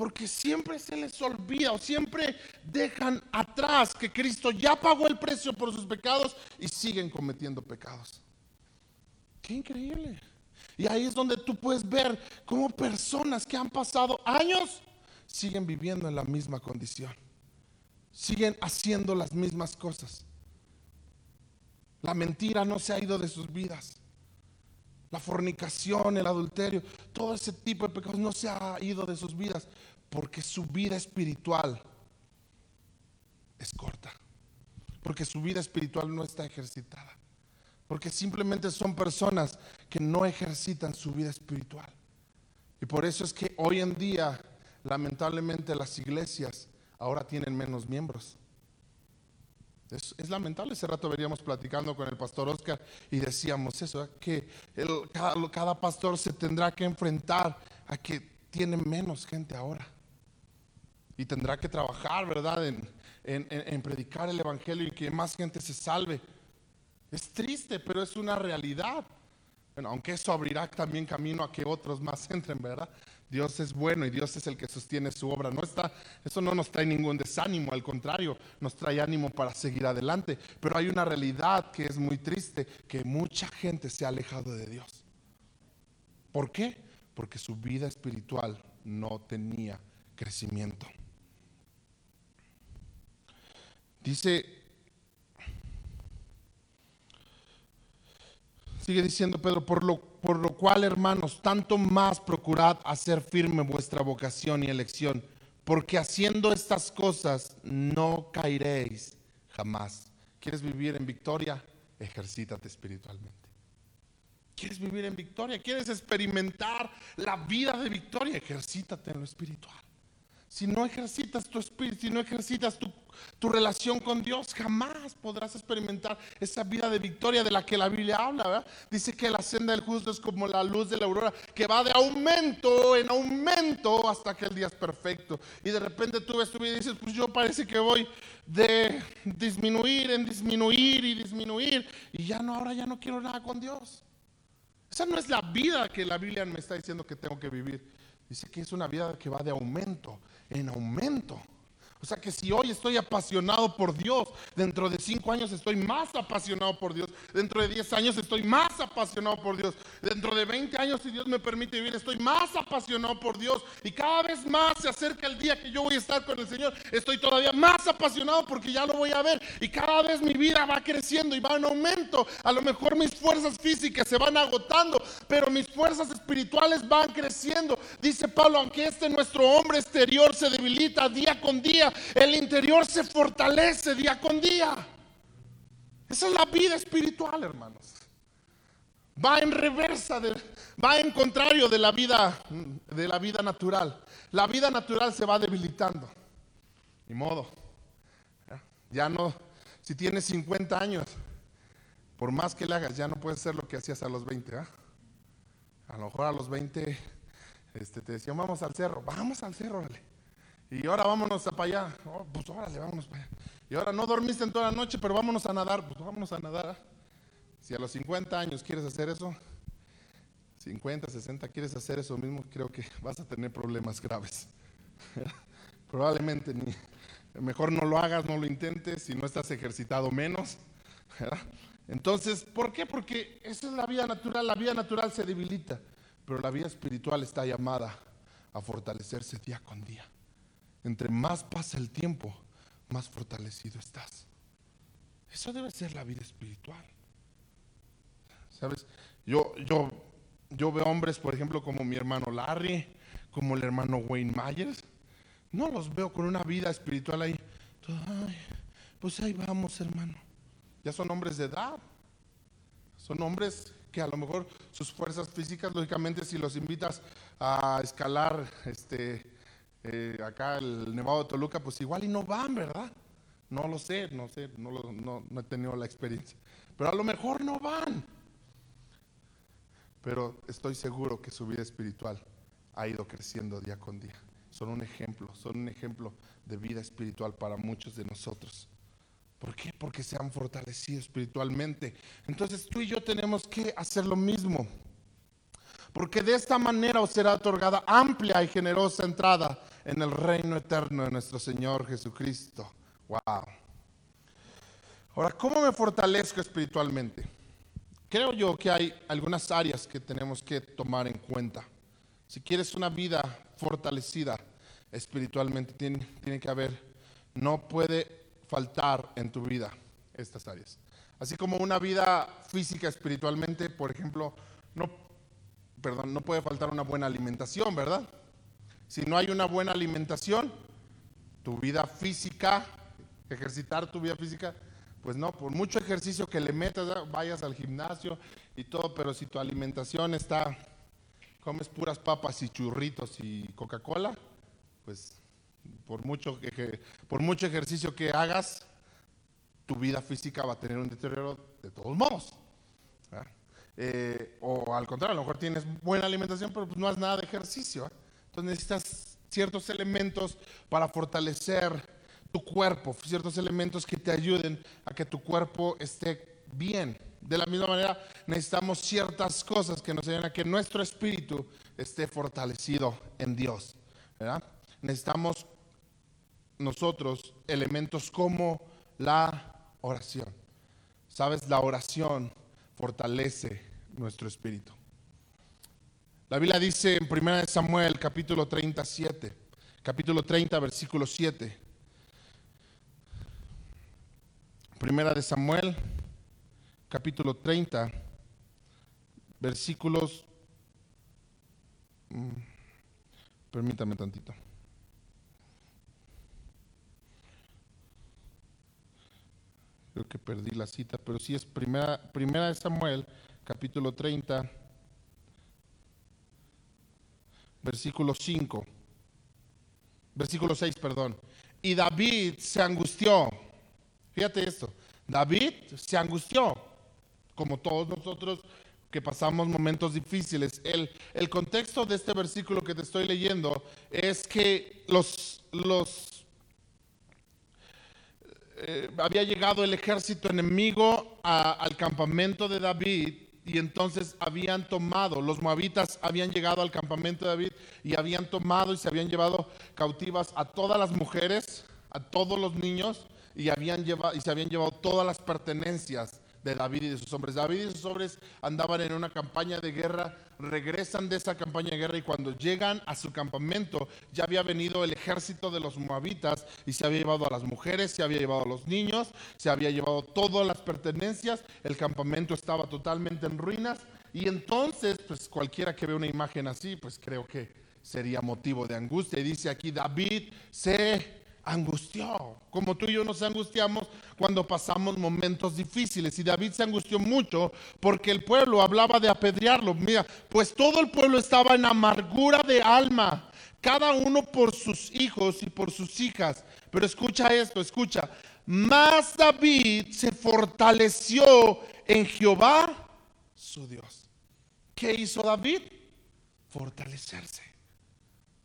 porque siempre se les olvida o siempre dejan atrás que Cristo ya pagó el precio por sus pecados y siguen cometiendo pecados. Qué increíble. Y ahí es donde tú puedes ver cómo personas que han pasado años siguen viviendo en la misma condición. Siguen haciendo las mismas cosas. La mentira no se ha ido de sus vidas. La fornicación, el adulterio, todo ese tipo de pecados no se ha ido de sus vidas porque su vida espiritual es corta. Porque su vida espiritual no está ejercitada. Porque simplemente son personas que no ejercitan su vida espiritual. Y por eso es que hoy en día, lamentablemente, las iglesias ahora tienen menos miembros. Es, lamentable, ese rato veníamos platicando con el pastor Oscar y decíamos eso, que cada, cada pastor se tendrá que enfrentar a que tiene menos gente ahora y tendrá que trabajar, ¿verdad? En, predicar el Evangelio y que más gente se salve. Es triste, pero es una realidad. Bueno, aunque eso abrirá también camino a que otros más entren, ¿verdad? Dios es bueno y Dios es el que sostiene su obra. No está, eso no nos trae ningún desánimo, al contrario, nos trae ánimo para seguir adelante. Pero hay una realidad que es muy triste, que mucha gente se ha alejado de Dios. ¿Por qué? Porque su vida espiritual no tenía crecimiento. Dice, sigue diciendo Pedro, por lo, por lo cual hermanos, tanto más procurad hacer firme vuestra vocación y elección, porque haciendo estas cosas no caeréis jamás. ¿Quieres vivir en victoria? Ejercítate espiritualmente. ¿Quieres vivir en victoria? ¿Quieres experimentar la vida de victoria? Ejercítate en lo espiritual. Si no ejercitas tu espíritu, si no ejercitas tu, relación con Dios, jamás podrás experimentar esa vida de victoria de la que la Biblia habla. Dice que la senda del justo es como la luz de la aurora, que va de aumento en aumento hasta que el día es perfecto. Y de repente tú ves tu vida y dices, pues yo parece que voy de disminuir en disminuir y disminuir. Y ya no, ahora ya no quiero nada con Dios. Esa no es la vida que la Biblia me está diciendo que tengo que vivir. Dice que es una vida que va de aumento en aumento. O sea que si hoy estoy apasionado por Dios, dentro de cinco años estoy más apasionado por Dios, dentro de diez años estoy más apasionado por Dios, dentro de veinte años, si Dios me permite vivir, estoy más apasionado por Dios. Y cada vez más se acerca el día que yo voy a estar con el Señor, estoy todavía más apasionado porque ya lo voy a ver. Y cada vez mi vida va creciendo y va en aumento. A lo mejor mis fuerzas físicas se van agotando, pero mis fuerzas espirituales van creciendo. Dice Pablo, aunque este nuestro hombre exterior se debilita día con día, el interior se fortalece día con día. Esa es la vida espiritual, hermanos. Va en reversa, va en contrario de la vida de la vida natural. La vida natural se va debilitando. Ni modo. Ya no, si tienes 50 años, por más que le hagas, ya no puedes hacer lo que hacías a los 20. A lo mejor a los 20 este, te decían, vamos al cerro, vamos al cerro, vale. Y ahora vámonos para allá. Oh, pues órale, vámonos para allá. Y ahora no dormiste en toda la noche, pero vámonos a nadar. Pues vámonos a nadar. Si a los 50 años quieres hacer eso, 50, 60 quieres hacer eso mismo, creo que vas a tener problemas graves. Probablemente mejor no lo hagas, no lo intentes, si no estás ejercitado menos. Entonces, ¿por qué? Porque esa es la vida natural, la vida natural se debilita, pero la vida espiritual está llamada a fortalecerse día con día. Entre más pasa el tiempo, más fortalecido estás. Eso debe ser la vida espiritual. ¿Sabes? Yo, yo, yo veo hombres, por ejemplo, como mi hermano Larry, como el hermano Wayne Myers. No los veo con una vida espiritual ahí. pues ahí vamos, hermano. Ya son hombres de edad. Son hombres que a lo mejor sus fuerzas físicas, lógicamente, si los invitas a escalar este, eh, acá el Nevado de Toluca, pues igual y no van, ¿verdad? No lo sé, no sé, no, no, he tenido la experiencia. Pero a lo mejor no van. Pero estoy seguro que su vida espiritual ha ido creciendo día con día. Son un ejemplo, son un ejemplo de vida espiritual para muchos de nosotros. ¿Por qué? Porque se han fortalecido espiritualmente. Entonces tú y yo tenemos que hacer lo mismo porque de esta manera os será otorgada amplia y generosa entrada en el reino eterno de nuestro Señor Jesucristo. Wow. Ahora, ¿cómo me fortalezco espiritualmente? Creo yo que hay algunas áreas que tenemos que tomar en cuenta. Si quieres una vida fortalecida espiritualmente, tiene, tiene que haber, no puede faltar en tu vida estas áreas. Así como una vida física espiritualmente, por ejemplo, no perdón, no puede faltar una buena alimentación, ¿verdad? Si no hay una buena alimentación, tu vida física, ejercitar tu vida física, pues no, por mucho ejercicio que le metas, vayas al gimnasio y todo, pero si tu alimentación está, comes puras papas y churritos y Coca-Cola, pues por mucho, por mucho ejercicio que hagas, tu vida física va a tener un deterioro de todos modos. Eh, o al contrario, a lo mejor tienes buena alimentación, pero pues no has nada de ejercicio. ¿eh? Entonces necesitas ciertos elementos para fortalecer tu cuerpo, ciertos elementos que te ayuden a que tu cuerpo esté bien. De la misma manera, necesitamos ciertas cosas que nos ayuden a que nuestro espíritu esté fortalecido en Dios. Necesitamos nosotros elementos como la oración. ¿Sabes? La oración fortalece nuestro espíritu. La Biblia dice en 1 Samuel capítulo 37, capítulo 30, versículo 7. Primera de Samuel, capítulo 30, versículos... Mm, permítame tantito. Creo que perdí la cita, pero sí es primera, primera de Samuel, capítulo 30, versículo 5, versículo 6, perdón. Y David se angustió. Fíjate esto. David se angustió, como todos nosotros que pasamos momentos difíciles. El, el contexto de este versículo que te estoy leyendo es que los, los eh, había llegado el ejército enemigo al campamento de David y entonces habían tomado, los moabitas habían llegado al campamento de David y habían tomado y se habían llevado cautivas a todas las mujeres, a todos los niños y, habían llevado, y se habían llevado todas las pertenencias de David y de sus hombres. David y sus hombres andaban en una campaña de guerra, regresan de esa campaña de guerra y cuando llegan a su campamento ya había venido el ejército de los moabitas y se había llevado a las mujeres, se había llevado a los niños, se había llevado todas las pertenencias, el campamento estaba totalmente en ruinas y entonces pues cualquiera que ve una imagen así pues creo que sería motivo de angustia y dice aquí David se angustió, como tú y yo nos angustiamos cuando pasamos momentos difíciles. Y David se angustió mucho porque el pueblo hablaba de apedrearlo. Mira, pues todo el pueblo estaba en amargura de alma, cada uno por sus hijos y por sus hijas. Pero escucha esto, escucha. Más David se fortaleció en Jehová, su Dios. ¿Qué hizo David? Fortalecerse.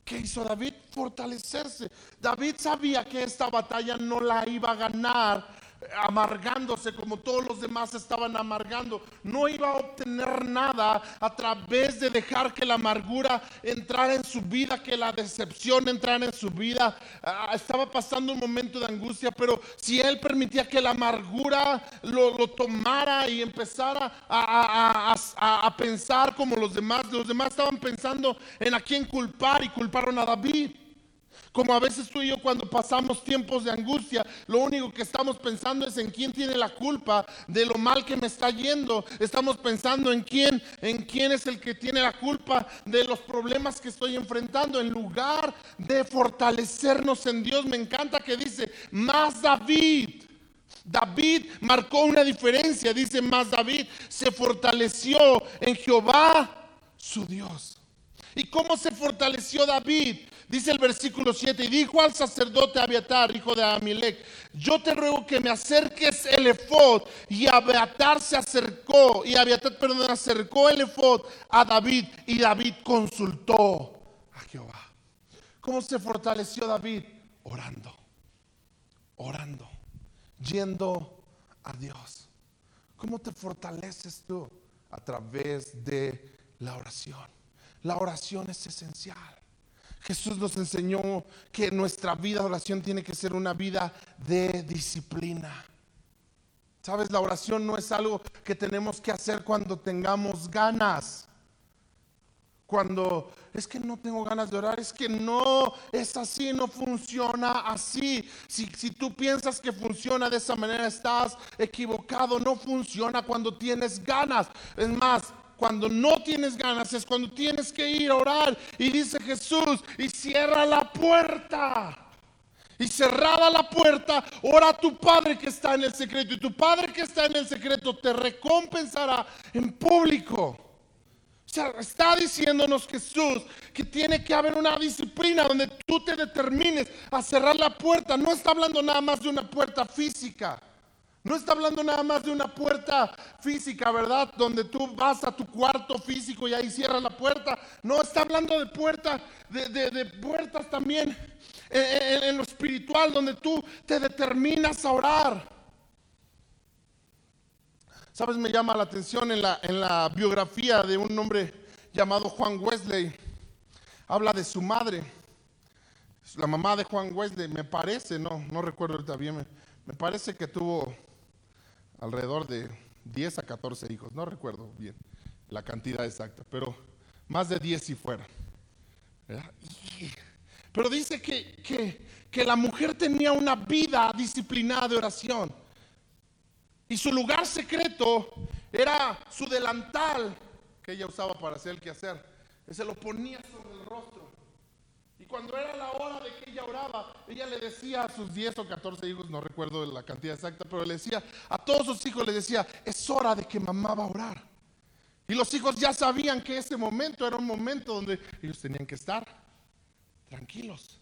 ¿Qué hizo David? fortalecerse. David sabía que esta batalla no la iba a ganar amargándose como todos los demás estaban amargando. No iba a obtener nada a través de dejar que la amargura entrara en su vida, que la decepción entrara en su vida. Ah, estaba pasando un momento de angustia, pero si él permitía que la amargura lo, tomara y empezara a, a pensar como los demás, los demás estaban pensando en a quién culpar y culparon a David. Como a veces tú y yo cuando pasamos tiempos de angustia, lo único que estamos pensando es en quién tiene la culpa de lo mal que me está yendo. Estamos pensando en quién, en quién es el que tiene la culpa de los problemas que estoy enfrentando. En lugar de fortalecernos en Dios, me encanta que dice, más David. David marcó una diferencia, dice más David, se fortaleció en Jehová su Dios. ¿Y cómo se fortaleció David? Dice el versículo 7, y dijo al sacerdote Abiatar, hijo de Amilec, yo te ruego que me acerques el efod. Y Abiatar se acercó, y Abiatar, perdón, acercó el efod a David, y David consultó a Jehová. ¿Cómo se fortaleció David? Orando, orando, yendo a Dios. ¿Cómo te fortaleces tú? A través de la oración. La oración es esencial. Jesús nos enseñó que nuestra vida de oración tiene que ser una vida de disciplina. Sabes, la oración no es algo que tenemos que hacer cuando tengamos ganas. Cuando es que no tengo ganas de orar, es que no es así, no funciona así. Si, si tú piensas que funciona de esa manera, estás equivocado. No funciona cuando tienes ganas. Es más, cuando no tienes ganas es cuando tienes que ir a orar. Y dice Jesús, y cierra la puerta. Y cerrada la puerta, ora a tu Padre que está en el secreto. Y tu Padre que está en el secreto te recompensará en público. O sea, está diciéndonos Jesús que tiene que haber una disciplina donde tú te determines a cerrar la puerta. No está hablando nada más de una puerta física. No está hablando nada más de una puerta física, ¿verdad? Donde tú vas a tu cuarto físico y ahí cierras la puerta. No, está hablando de puertas, de, puertas también en, lo espiritual, donde tú te determinas a orar. Sabes, me llama la atención en la, en la biografía de un hombre llamado Juan Wesley. Habla de su madre. La mamá de Juan Wesley, me parece, no, no recuerdo ahorita bien, me parece que tuvo alrededor de 10 a 14 hijos, no recuerdo bien la cantidad exacta, pero más de 10 si fueran. Pero dice que, que, la mujer tenía una vida disciplinada de oración. Y su lugar secreto era su delantal que ella usaba para hacer el quehacer. Se lo ponía sobre el rostro cuando era la hora de que ella oraba, ella le decía a sus 10 o 14 hijos, no recuerdo la cantidad exacta, pero le decía, a todos sus hijos le decía, es hora de que mamá va a orar. Y los hijos ya sabían que ese momento era un momento donde ellos tenían que estar tranquilos,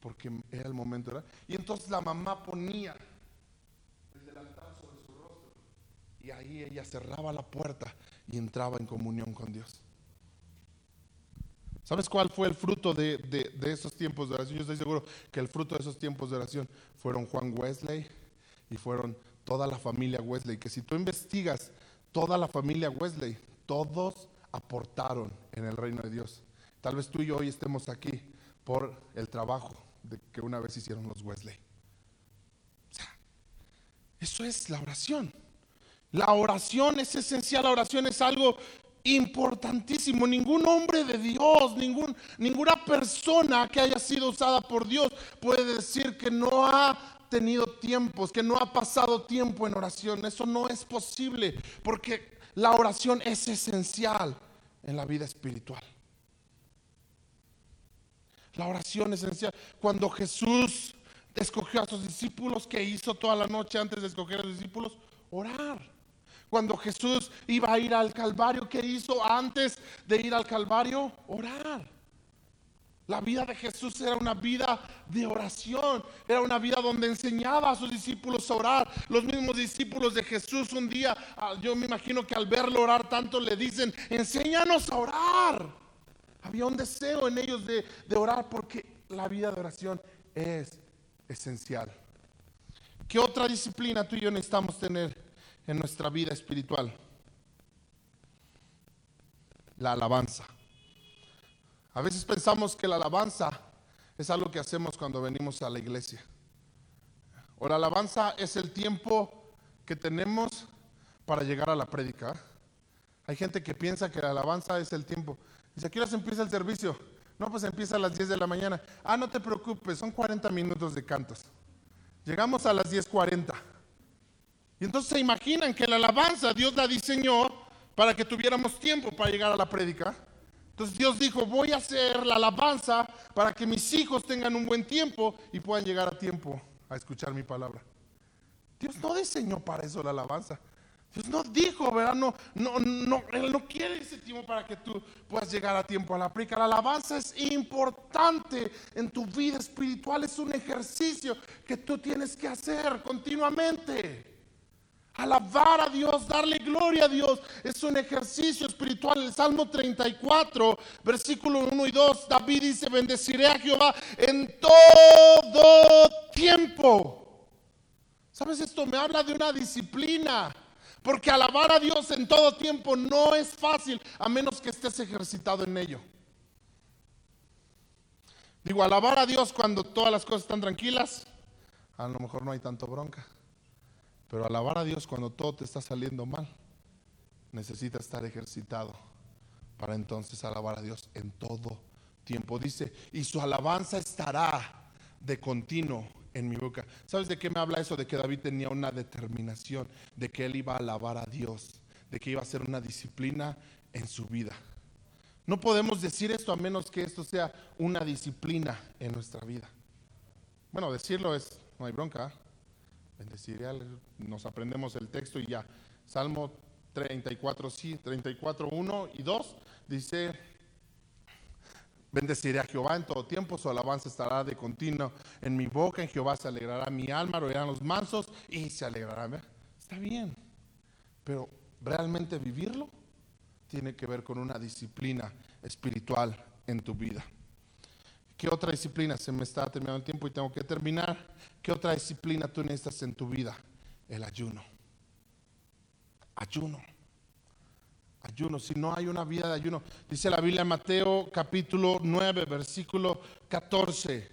porque era el momento orar. Y entonces la mamá ponía el delantal sobre su rostro y ahí ella cerraba la puerta y entraba en comunión con Dios. ¿Sabes cuál fue el fruto de, esos tiempos de oración? Yo estoy seguro que el fruto de esos tiempos de oración fueron Juan Wesley y fueron toda la familia Wesley. Que si tú investigas toda la familia Wesley, todos aportaron en el reino de Dios. Tal vez tú y yo hoy estemos aquí por el trabajo de que una vez hicieron los Wesley. O sea, eso es la oración. La oración es esencial, la oración es algo importantísimo. Ningún hombre de Dios, ningún, ninguna persona que haya sido usada por Dios puede decir que no ha tenido tiempos, que no ha pasado tiempo en oración. Eso no es posible porque la oración es esencial en la vida espiritual. La oración es esencial. Cuando Jesús escogió a sus discípulos, que hizo toda la noche antes de escoger a sus discípulos? Orar. Cuando Jesús iba a ir al Calvario, ¿qué hizo antes de ir al Calvario? Orar. La vida de Jesús era una vida de oración, era una vida donde enseñaba a sus discípulos a orar. Los mismos discípulos de Jesús un día, ah, yo me imagino que al verlo orar tanto le dicen, enséñanos a orar. Había un deseo en ellos de, de orar porque la vida de oración es esencial. ¿Qué otra disciplina tú y yo necesitamos tener en nuestra vida espiritual? La alabanza. A veces pensamos que la alabanza es algo que hacemos cuando venimos a la iglesia. O la alabanza es el tiempo que tenemos para llegar a la prédica. Hay gente que piensa que la alabanza es el tiempo. Dice, ¿a qué se empieza el servicio? No, pues empieza a las 10 de la mañana. Ah, no te preocupes, son 40 minutos de cantos. Llegamos a las 10.40. Y entonces se imaginan que la alabanza Dios la diseñó para que tuviéramos tiempo para llegar a la prédica. Entonces Dios dijo, voy a hacer la alabanza para que mis hijos tengan un buen tiempo y puedan llegar a tiempo a escuchar mi palabra. Dios no diseñó para eso la alabanza. Dios no dijo, ¿verdad? No, no, no, Él no quiere ese tiempo para que tú puedas llegar a tiempo a la prédica. La alabanza es importante en tu vida espiritual, es un ejercicio que tú tienes que hacer continuamente. Alabar a Dios, darle gloria a Dios, es un ejercicio espiritual. El Salmo 34, versículo 1 y 2, David dice, bendeciré a Jehová en todo tiempo. ¿Sabes esto? Me habla de una disciplina. Porque alabar a Dios en todo tiempo no es fácil a menos que estés ejercitado en ello. Digo, alabar a Dios cuando todas las cosas están tranquilas, a lo mejor no hay tanto bronca. Pero alabar a Dios cuando todo te está saliendo mal, necesita estar ejercitado para entonces alabar a Dios en todo tiempo. Dice, y su alabanza estará de continuo en mi boca. ¿Sabes de qué me habla eso? De que David tenía una determinación, de que él iba a alabar a Dios, de que iba a ser una disciplina en su vida. No podemos decir esto a menos que esto sea una disciplina en nuestra vida. Bueno, decirlo es, no hay bronca. ¿eh? Bendeciré, nos aprendemos el texto y ya. Salmo 34, sí, 34, 1 y 2 dice, bendeciré a Jehová en todo tiempo, su alabanza estará de continuo en mi boca, en Jehová se alegrará mi alma, oirán los mansos y se alegrará. Está bien, pero realmente vivirlo tiene que ver con una disciplina espiritual en tu vida. ¿Qué otra disciplina? Se me está terminando el tiempo y tengo que terminar. ¿Qué otra disciplina tú necesitas en tu vida? El ayuno. Ayuno. Ayuno. Si no hay una vida de ayuno. Dice la Biblia en Mateo capítulo 9, versículo 14.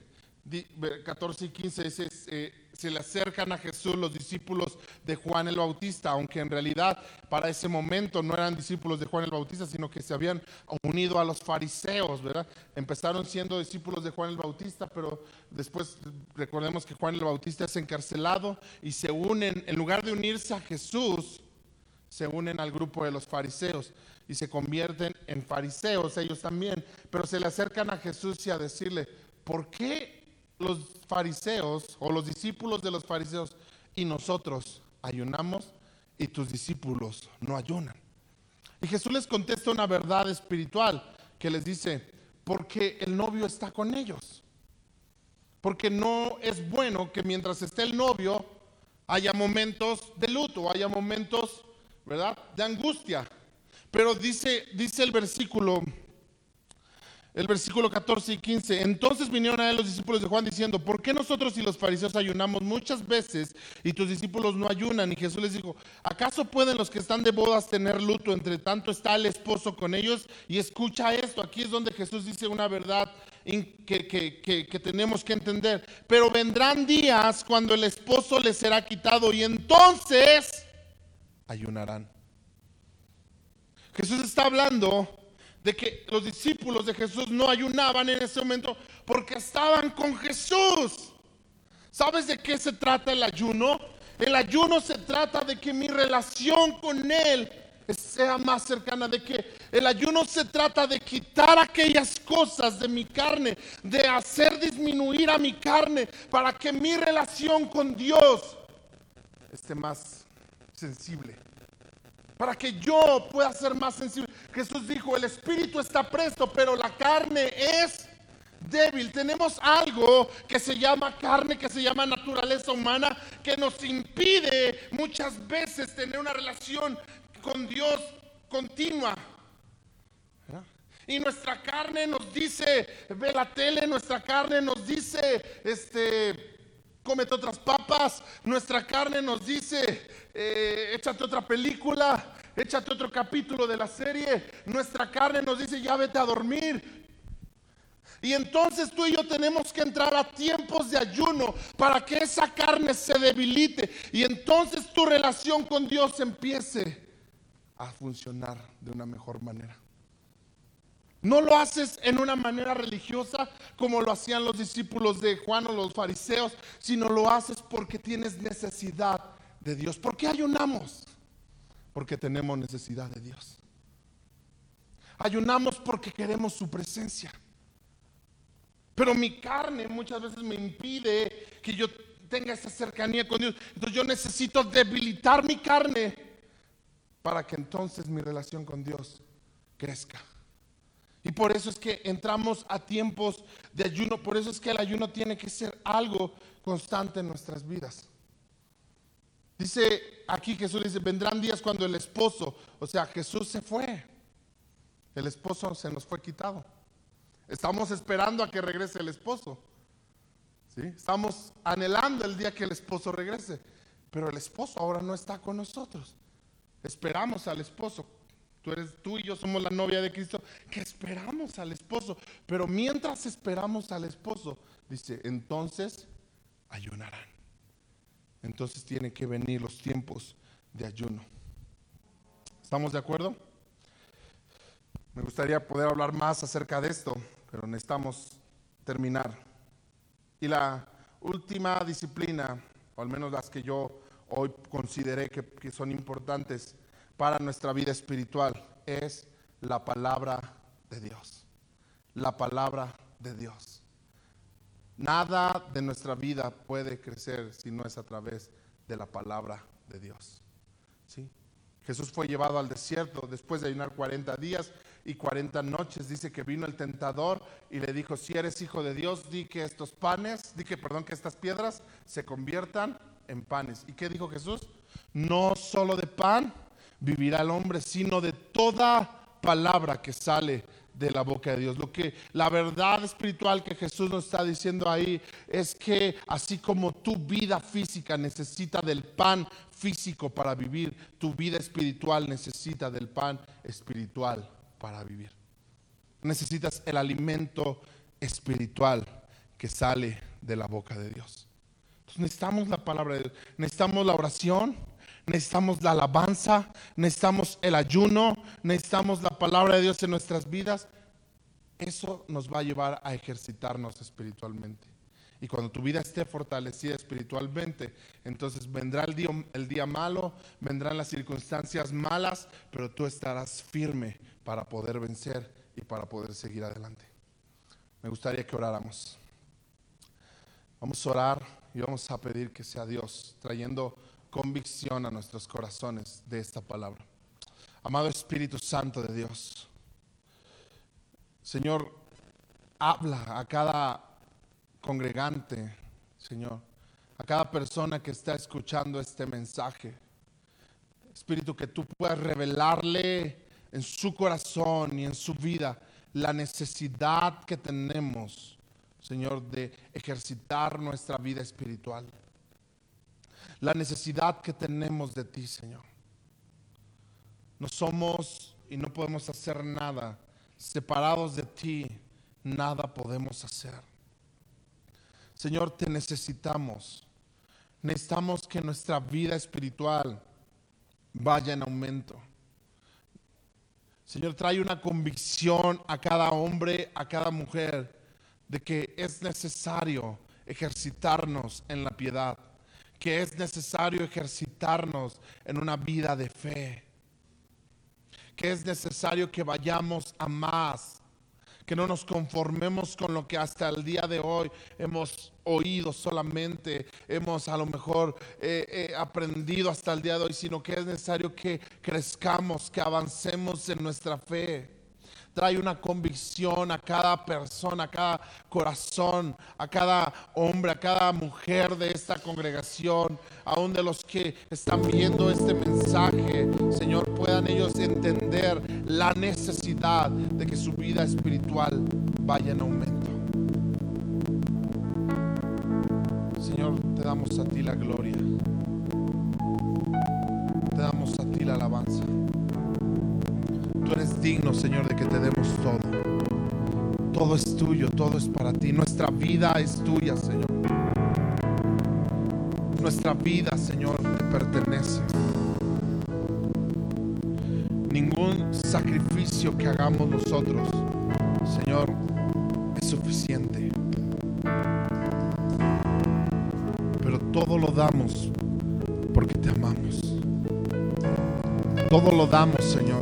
14 y 15 dice, eh, se le acercan a Jesús los discípulos de Juan el Bautista, aunque en realidad para ese momento no eran discípulos de Juan el Bautista, sino que se habían unido a los fariseos, ¿verdad? Empezaron siendo discípulos de Juan el Bautista, pero después recordemos que Juan el Bautista es encarcelado y se unen, en lugar de unirse a Jesús, se unen al grupo de los fariseos y se convierten en fariseos ellos también, pero se le acercan a Jesús y a decirle, ¿por qué los fariseos o los discípulos de los fariseos y nosotros ayunamos y tus discípulos no ayunan. Y Jesús les contesta una verdad espiritual que les dice, porque el novio está con ellos. Porque no es bueno que mientras esté el novio haya momentos de luto, haya momentos, ¿verdad?, de angustia. Pero dice, dice el versículo el versículo 14 y 15. Entonces vinieron a él los discípulos de Juan diciendo, ¿por qué nosotros y los fariseos ayunamos muchas veces y tus discípulos no ayunan? Y Jesús les dijo, ¿acaso pueden los que están de bodas tener luto? Entre tanto está el esposo con ellos. Y escucha esto, aquí es donde Jesús dice una verdad que, que tenemos que entender. Pero vendrán días cuando el esposo les será quitado y entonces ayunarán. Jesús está hablando de que los discípulos de Jesús no ayunaban en ese momento porque estaban con Jesús. ¿Sabes de qué se trata el ayuno? El ayuno se trata de que mi relación con Él sea más cercana, de que el ayuno se trata de quitar aquellas cosas de mi carne, de hacer disminuir a mi carne para que mi relación con Dios esté más sensible para que yo pueda ser más sensible. Jesús dijo, el espíritu está presto, pero la carne es débil. Tenemos algo que se llama carne, que se llama naturaleza humana, que nos impide muchas veces tener una relación con Dios continua. Y nuestra carne nos dice, ve la tele, nuestra carne nos dice, este, cómete otras papas, nuestra carne nos dice, eh, échate otra película, échate otro capítulo de la serie, nuestra carne nos dice, ya vete a dormir. Y entonces tú y yo tenemos que entrar a tiempos de ayuno para que esa carne se debilite y entonces tu relación con Dios empiece a funcionar de una mejor manera. No lo haces en una manera religiosa como lo hacían los discípulos de Juan o los fariseos, sino lo haces porque tienes necesidad de Dios. ¿Por qué ayunamos? Porque tenemos necesidad de Dios. Ayunamos porque queremos su presencia. Pero mi carne muchas veces me impide que yo tenga esa cercanía con Dios. Entonces yo necesito debilitar mi carne para que entonces mi relación con Dios crezca. Y por eso es que entramos a tiempos de ayuno. Por eso es que el ayuno tiene que ser algo constante en nuestras vidas. Dice aquí Jesús dice, vendrán días cuando el esposo, o sea, Jesús se fue. El esposo se nos fue quitado. Estamos esperando a que regrese el esposo. ¿sí? Estamos anhelando el día que el esposo regrese. Pero el esposo ahora no está con nosotros. Esperamos al esposo tú eres tú y yo somos la novia de Cristo, que esperamos al esposo. Pero mientras esperamos al esposo, dice, entonces ayunarán. Entonces tienen que venir los tiempos de ayuno. ¿Estamos de acuerdo? Me gustaría poder hablar más acerca de esto, pero necesitamos terminar. Y la última disciplina, o al menos las que yo hoy consideré que, que son importantes, para nuestra vida espiritual es la palabra de Dios. La palabra de Dios. Nada de nuestra vida puede crecer si no es a través de la palabra de Dios. Jesús fue llevado al desierto después de ayunar 40 días y 40 noches. Dice que vino el tentador y le dijo, si eres hijo de Dios, di que estos panes, di que, perdón, que estas piedras se conviertan en panes. ¿Y qué dijo Jesús? No solo de pan vivirá el hombre, sino de toda palabra que sale de la boca de Dios. Lo que la verdad espiritual que Jesús nos está diciendo ahí es que así como tu vida física necesita del pan físico para vivir, tu vida espiritual necesita del pan espiritual para vivir. Necesitas el alimento espiritual que sale de la boca de Dios. Entonces necesitamos la palabra de Dios, necesitamos la oración, necesitamos la alabanza, necesitamos el ayuno, necesitamos la palabra de Dios en nuestras vidas. Eso nos va a llevar a ejercitarnos espiritualmente. Y cuando tu vida esté fortalecida espiritualmente, entonces vendrá el día, malo, vendrán las circunstancias malas, pero tú estarás firme para poder vencer y para poder seguir adelante. Me gustaría que oráramos. Vamos a orar y vamos a pedir que sea Dios trayendo convicción a nuestros corazones de esta palabra. Amado Espíritu Santo de Dios, Señor, habla a cada congregante, Señor, a cada persona que está escuchando este mensaje. Espíritu, que tú puedas revelarle en su corazón y en su vida la necesidad que tenemos, Señor, de ejercitar nuestra vida espiritual la necesidad que tenemos de ti, Señor. No somos y no podemos hacer nada. Separados de ti, nada podemos hacer. Señor, te necesitamos. Necesitamos que nuestra vida espiritual vaya en aumento. Señor, trae una convicción a cada hombre, a cada mujer, de que es necesario ejercitarnos en la piedad que es necesario ejercitarnos en una vida de fe, que es necesario que vayamos a más, que no nos conformemos con lo que hasta el día de hoy hemos oído solamente, hemos a lo mejor eh, eh, aprendido hasta el día de hoy, sino que es necesario que crezcamos, que avancemos en nuestra fe trae una convicción a cada persona, a cada corazón, a cada hombre, a cada mujer de esta congregación, aún de los que están viendo este mensaje Señor, puedan ellos entender la necesidad de que su vida espiritual vaya en aumento. Señor, te damos a ti la gloria. Te damos a ti la alabanza. Tú eres digno, Señor, de que te demos todo. Todo es tuyo, todo es para ti. Nuestra vida es tuya, Señor. Nuestra vida, Señor, te pertenece. Ningún sacrificio que hagamos nosotros, Señor, es suficiente. Pero todo lo damos porque te amamos. Todo lo damos, Señor.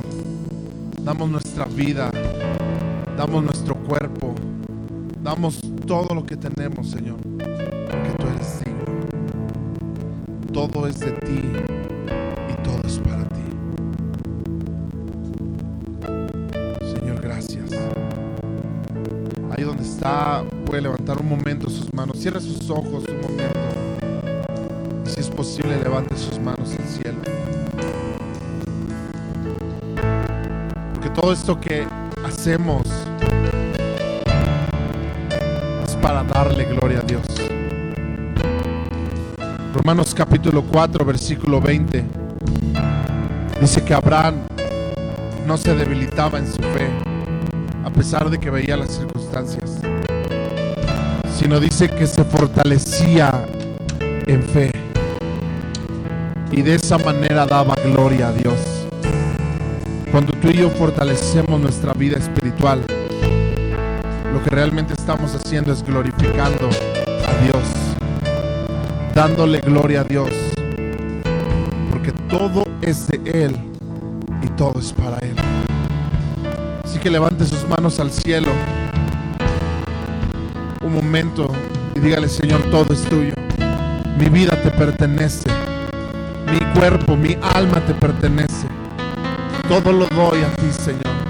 Damos nuestra vida, damos nuestro cuerpo, damos todo lo que tenemos, Señor, porque tú eres digno. Todo es de ti y todo es para ti. Señor, gracias. Ahí donde está, puede levantar un momento sus manos. Cierra sus ojos un momento. Si es posible, levante sus manos al cielo. Todo esto que hacemos es para darle gloria a Dios. Romanos capítulo 4, versículo 20. Dice que Abraham no se debilitaba en su fe, a pesar de que veía las circunstancias, sino dice que se fortalecía en fe y de esa manera daba gloria a Dios. Cuando tú y yo fortalecemos nuestra vida espiritual, lo que realmente estamos haciendo es glorificando a Dios, dándole gloria a Dios, porque todo es de Él y todo es para Él. Así que levante sus manos al cielo un momento y dígale, Señor, todo es tuyo. Mi vida te pertenece. Mi cuerpo, mi alma te pertenece. Todo lo doy a ti, Señor.